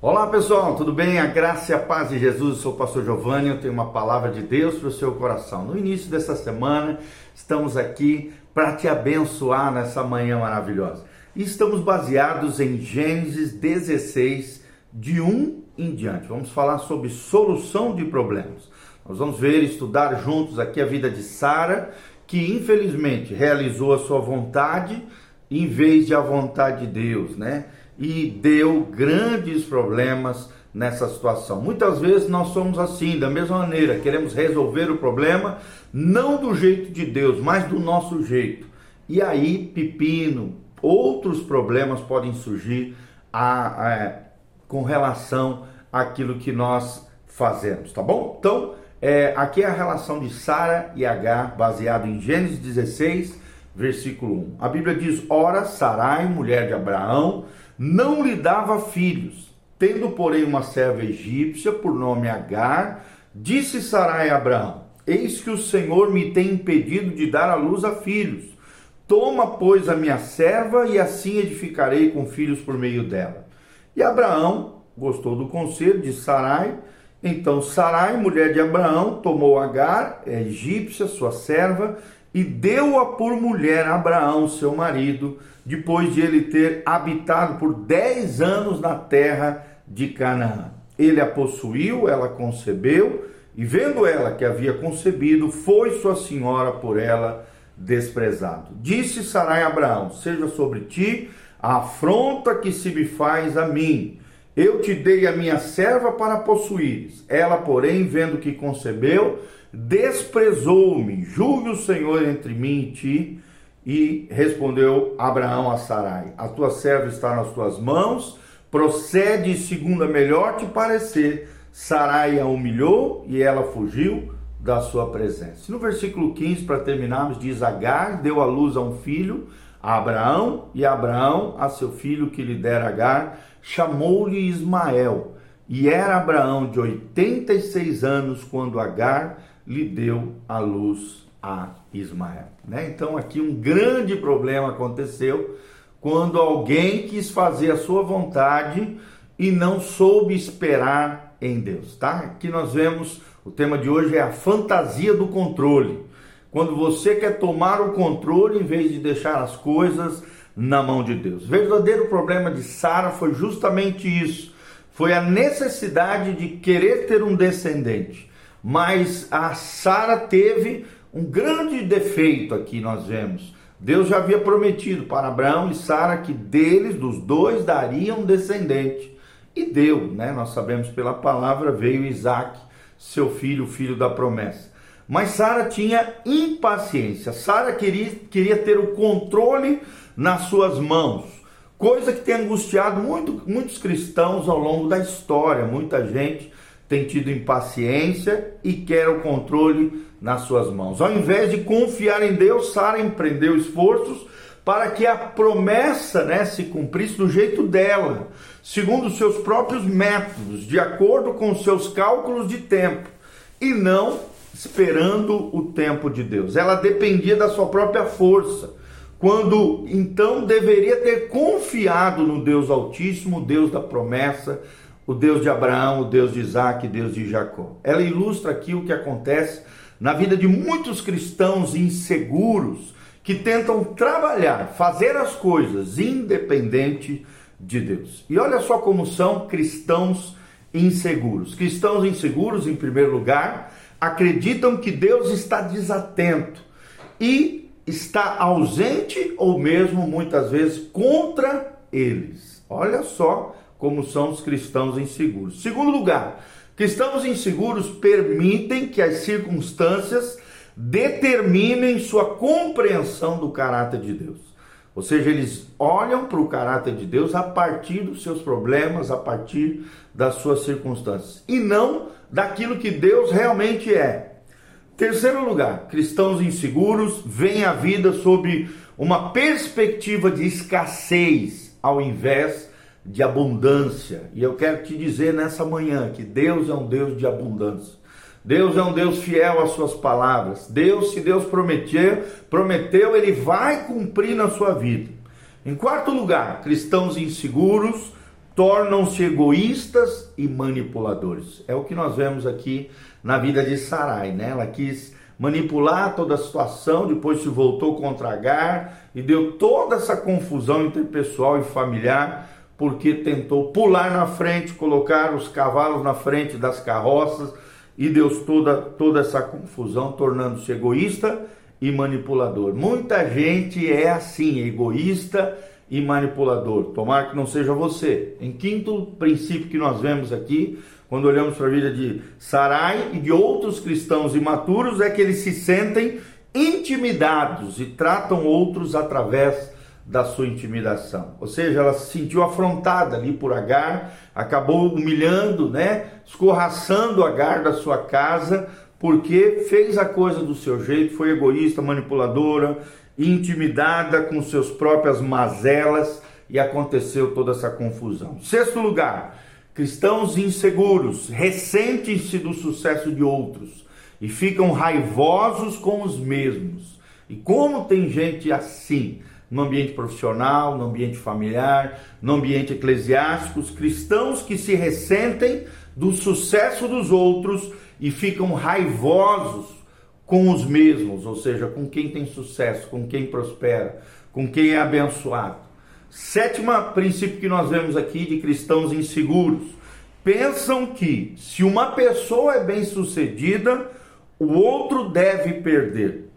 Olá pessoal, tudo bem? A graça e a paz de Jesus, eu sou o pastor Giovanni, eu tenho uma palavra de Deus para o seu coração. No início dessa semana, estamos aqui para te abençoar nessa manhã maravilhosa. E estamos baseados em Gênesis 16, de 1 em diante. Vamos falar sobre solução de problemas. Nós vamos ver, estudar juntos aqui a vida de Sara, que infelizmente realizou a sua vontade em vez de a vontade de Deus, né? E deu grandes problemas nessa situação. Muitas vezes nós somos assim, da mesma maneira, queremos resolver o problema não do jeito de Deus, mas do nosso jeito. E aí, pepino, outros problemas podem surgir a, a, com relação àquilo que nós fazemos, tá bom? Então, é, aqui é a relação de Sara e Agar, baseado em Gênesis 16, versículo 1. A Bíblia diz: Ora, Sarai, mulher de Abraão, não lhe dava filhos. Tendo, porém, uma serva egípcia, por nome Agar, disse Sarai a Abraão: Eis que o Senhor me tem impedido de dar à luz a filhos. Toma, pois, a minha serva, e assim edificarei com filhos por meio dela. E Abraão gostou do conselho de Sarai. Então Sarai, mulher de Abraão, tomou Agar, a egípcia, sua serva, e deu-a por mulher a Abraão, seu marido, depois de ele ter habitado por dez anos na terra de Canaã. Ele a possuiu, ela concebeu, e vendo ela que havia concebido, foi sua senhora por ela desprezado. Disse Sarai a Abraão: Seja sobre ti a afronta que se me faz a mim. Eu te dei a minha serva para possuires. Ela, porém, vendo que concebeu, desprezou-me. Julgue o Senhor entre mim e ti e respondeu Abraão a Sarai: A tua serva está nas tuas mãos, procede segundo a melhor te parecer. Sarai a humilhou e ela fugiu da sua presença. No versículo 15, para terminarmos, diz: Agar deu à luz a um filho, a Abraão, e Abraão a seu filho que lhe dera Agar, chamou-lhe Ismael. E era Abraão de 86 anos quando Agar lhe deu a luz a Ismael. Né? Então aqui um grande problema aconteceu quando alguém quis fazer a sua vontade e não soube esperar em Deus, tá? Aqui nós vemos o tema de hoje é a fantasia do controle. Quando você quer tomar o controle em vez de deixar as coisas na mão de Deus. O verdadeiro problema de Sara foi justamente isso. Foi a necessidade de querer ter um descendente. Mas a Sara teve um grande defeito aqui nós vemos. Deus já havia prometido para Abraão e Sara que deles, dos dois, daria um descendente. E deu, né? Nós sabemos pela palavra, veio Isaac, seu filho, filho da promessa. Mas Sara tinha impaciência. Sara queria, queria ter o controle nas suas mãos. Coisa que tem angustiado muito, muitos cristãos ao longo da história. Muita gente tem tido impaciência e quer o controle nas suas mãos. Ao invés de confiar em Deus, Sara empreendeu esforços para que a promessa né, se cumprisse do jeito dela, segundo seus próprios métodos, de acordo com os seus cálculos de tempo, e não esperando o tempo de Deus. Ela dependia da sua própria força, quando então deveria ter confiado no Deus Altíssimo, Deus da promessa, o Deus de Abraão, o Deus de Isaac, o Deus de Jacó. Ela ilustra aqui o que acontece na vida de muitos cristãos inseguros que tentam trabalhar, fazer as coisas independente de Deus. E olha só como são cristãos inseguros. Cristãos inseguros, em primeiro lugar, acreditam que Deus está desatento e está ausente ou mesmo muitas vezes contra eles. Olha só como são os cristãos inseguros. Segundo lugar, cristãos inseguros permitem que as circunstâncias determinem sua compreensão do caráter de Deus. Ou seja, eles olham para o caráter de Deus a partir dos seus problemas, a partir das suas circunstâncias, e não daquilo que Deus realmente é. Terceiro lugar, cristãos inseguros veem a vida sob uma perspectiva de escassez, ao invés de abundância. E eu quero te dizer nessa manhã que Deus é um Deus de abundância. Deus é um Deus fiel às suas palavras. Deus, se Deus prometeu, prometeu, ele vai cumprir na sua vida. Em quarto lugar, cristãos inseguros tornam-se egoístas e manipuladores. É o que nós vemos aqui na vida de Sarai, né? Ela quis manipular toda a situação, depois se voltou contra Agar e deu toda essa confusão interpessoal e familiar, porque tentou pular na frente, colocar os cavalos na frente das carroças e deu toda, toda essa confusão, tornando-se egoísta e manipulador. Muita gente é assim, egoísta e manipulador. Tomara que não seja você. Em quinto princípio que nós vemos aqui, quando olhamos para a vida de Sarai e de outros cristãos imaturos, é que eles se sentem intimidados e tratam outros através da sua intimidação. Ou seja, ela se sentiu afrontada ali por Agar, acabou humilhando, né, escorraçando Agar da sua casa, porque fez a coisa do seu jeito, foi egoísta, manipuladora, intimidada com suas próprias mazelas e aconteceu toda essa confusão. Sexto lugar, Cristãos inseguros ressentem-se do sucesso de outros e ficam raivosos com os mesmos. E como tem gente assim no ambiente profissional, no ambiente familiar, no ambiente eclesiástico, os cristãos que se ressentem do sucesso dos outros e ficam raivosos com os mesmos, ou seja, com quem tem sucesso, com quem prospera, com quem é abençoado. Sétima princípio que nós vemos aqui de cristãos inseguros. Pensam que se uma pessoa é bem-sucedida, o outro deve perder,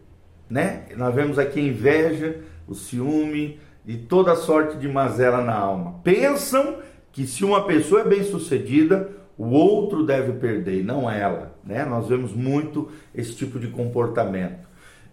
né? Nós vemos aqui inveja, o ciúme e toda sorte de mazela na alma. Pensam que se uma pessoa é bem-sucedida, o outro deve perder, não ela, né? Nós vemos muito esse tipo de comportamento.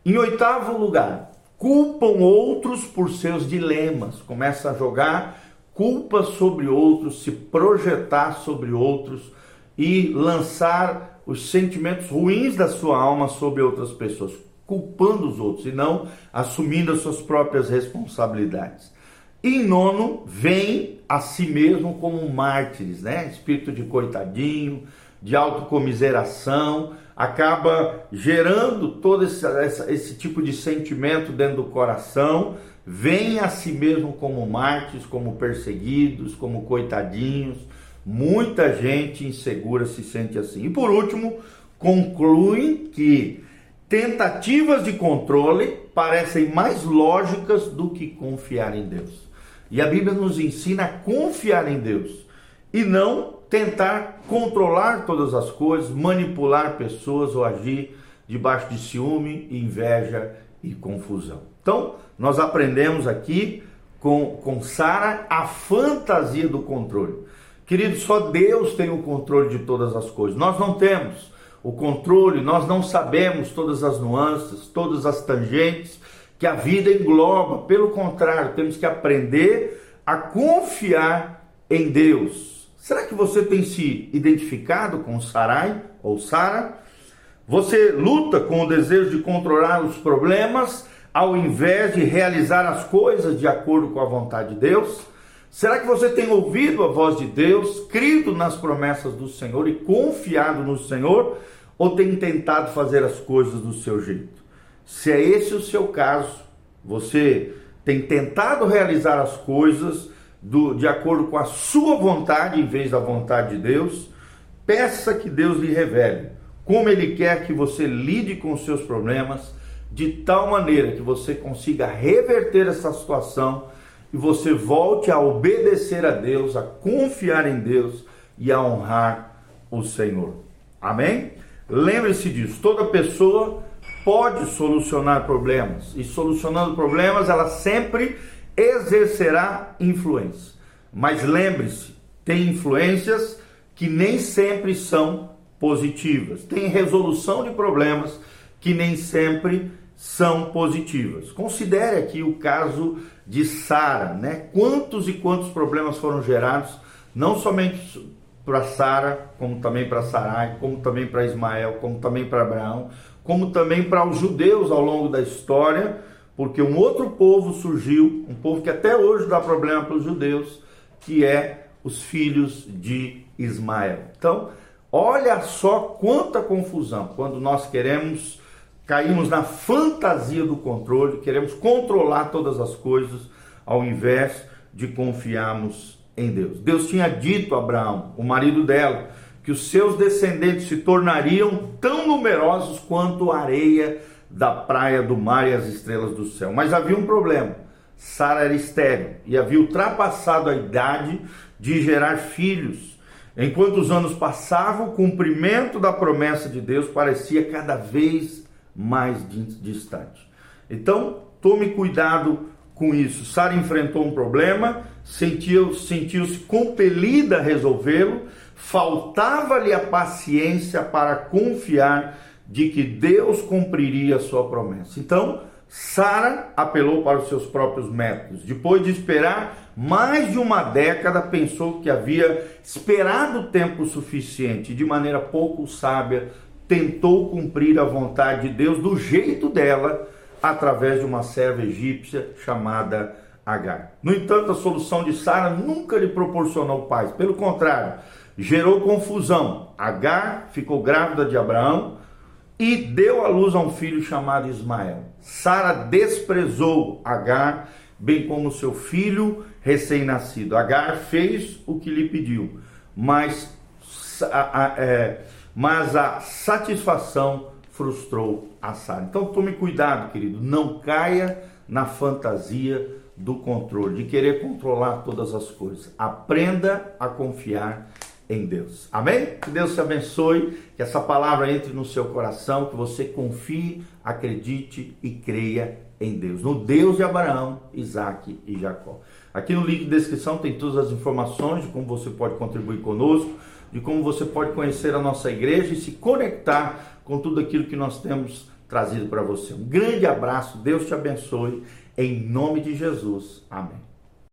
Em oitavo lugar, culpam outros por seus dilemas, começa a jogar culpa sobre outros, se projetar sobre outros e lançar os sentimentos ruins da sua alma sobre outras pessoas, culpando os outros e não assumindo as suas próprias responsabilidades. Em nono, vem a si mesmo como mártires, né? Espírito de coitadinho, de autocomiseração, acaba gerando todo esse, esse, tipo de sentimento dentro do coração, vem a si mesmo como mártires, como perseguidos, como coitadinhos. Muita gente insegura se sente assim. E por último, concluem que tentativas de controle parecem mais lógicas do que confiar em Deus. E a Bíblia nos ensina a confiar em Deus e não tentar controlar todas as coisas, manipular pessoas ou agir debaixo de ciúme, inveja e confusão. Então, nós aprendemos aqui com, com Sara a fantasia do controle. Querido, só Deus tem o controle de todas as coisas. Nós não temos o controle, nós não sabemos todas as nuances, todas as tangentes que a vida engloba. Pelo contrário, temos que aprender a confiar em Deus Será que você tem se identificado com Sarai ou Sara? Você luta com o desejo de controlar os problemas ao invés de realizar as coisas de acordo com a vontade de Deus? Será que você tem ouvido a voz de Deus, crido nas promessas do Senhor e confiado no Senhor? Ou tem tentado fazer as coisas do seu jeito? Se é esse o seu caso, você tem tentado realizar as coisas do, de acordo com a sua vontade em vez da vontade de Deus, peça que Deus lhe revele como Ele quer que você lide com os seus problemas, de tal maneira que você consiga reverter essa situação e você volte a obedecer a Deus, a confiar em Deus e a honrar o Senhor. Amém? Lembre-se disso, toda pessoa pode solucionar problemas e solucionando problemas, ela sempre exercerá influência. Mas lembre-se, tem influências que nem sempre são positivas. Tem resolução de problemas que nem sempre são positivas. Considere aqui o caso de Sara, né? Quantos e quantos problemas foram gerados, não somente para Sara, como também para Sarai, como também para Ismael, como também para Abraão, como também para os judeus ao longo da história, porque um outro povo surgiu, um povo que até hoje dá problema para os judeus, que é os filhos de Ismael. Então, olha só quanta confusão quando nós queremos caímos na fantasia do controle, queremos controlar todas as coisas ao invés de confiarmos em Deus. Deus tinha dito a Abraão, o marido dela, que os seus descendentes se tornariam tão numerosos quanto a areia da praia do mar e as estrelas do céu. Mas havia um problema. Sara era estéril e havia ultrapassado a idade de gerar filhos. Enquanto os anos passavam, o cumprimento da promessa de Deus parecia cada vez mais distante. Então, tome cuidado com isso. Sara enfrentou um problema, sentiu-se sentiu compelida a resolvê-lo, faltava-lhe a paciência para confiar de que Deus cumpriria a sua promessa. Então, Sara apelou para os seus próprios métodos. Depois de esperar mais de uma década, pensou que havia esperado tempo suficiente. De maneira pouco sábia, tentou cumprir a vontade de Deus do jeito dela, através de uma serva egípcia chamada Agar. No entanto, a solução de Sara nunca lhe proporcionou paz. Pelo contrário, gerou confusão. Agar ficou grávida de Abraão e deu à luz a um filho chamado Ismael. Sara desprezou Agar, bem como seu filho recém-nascido. Agar fez o que lhe pediu, mas a, a, é, mas a satisfação frustrou a Sara. Então tome cuidado, querido, não caia na fantasia do controle, de querer controlar todas as coisas. Aprenda a confiar em Deus. Amém? Que Deus te abençoe, que essa palavra entre no seu coração, que você confie, acredite e creia em Deus, no Deus de Abraão, Isaac e Jacó. Aqui no link de descrição tem todas as informações de como você pode contribuir conosco, de como você pode conhecer a nossa igreja e se conectar com tudo aquilo que nós temos trazido para você. Um grande abraço, Deus te abençoe, em nome de Jesus. Amém.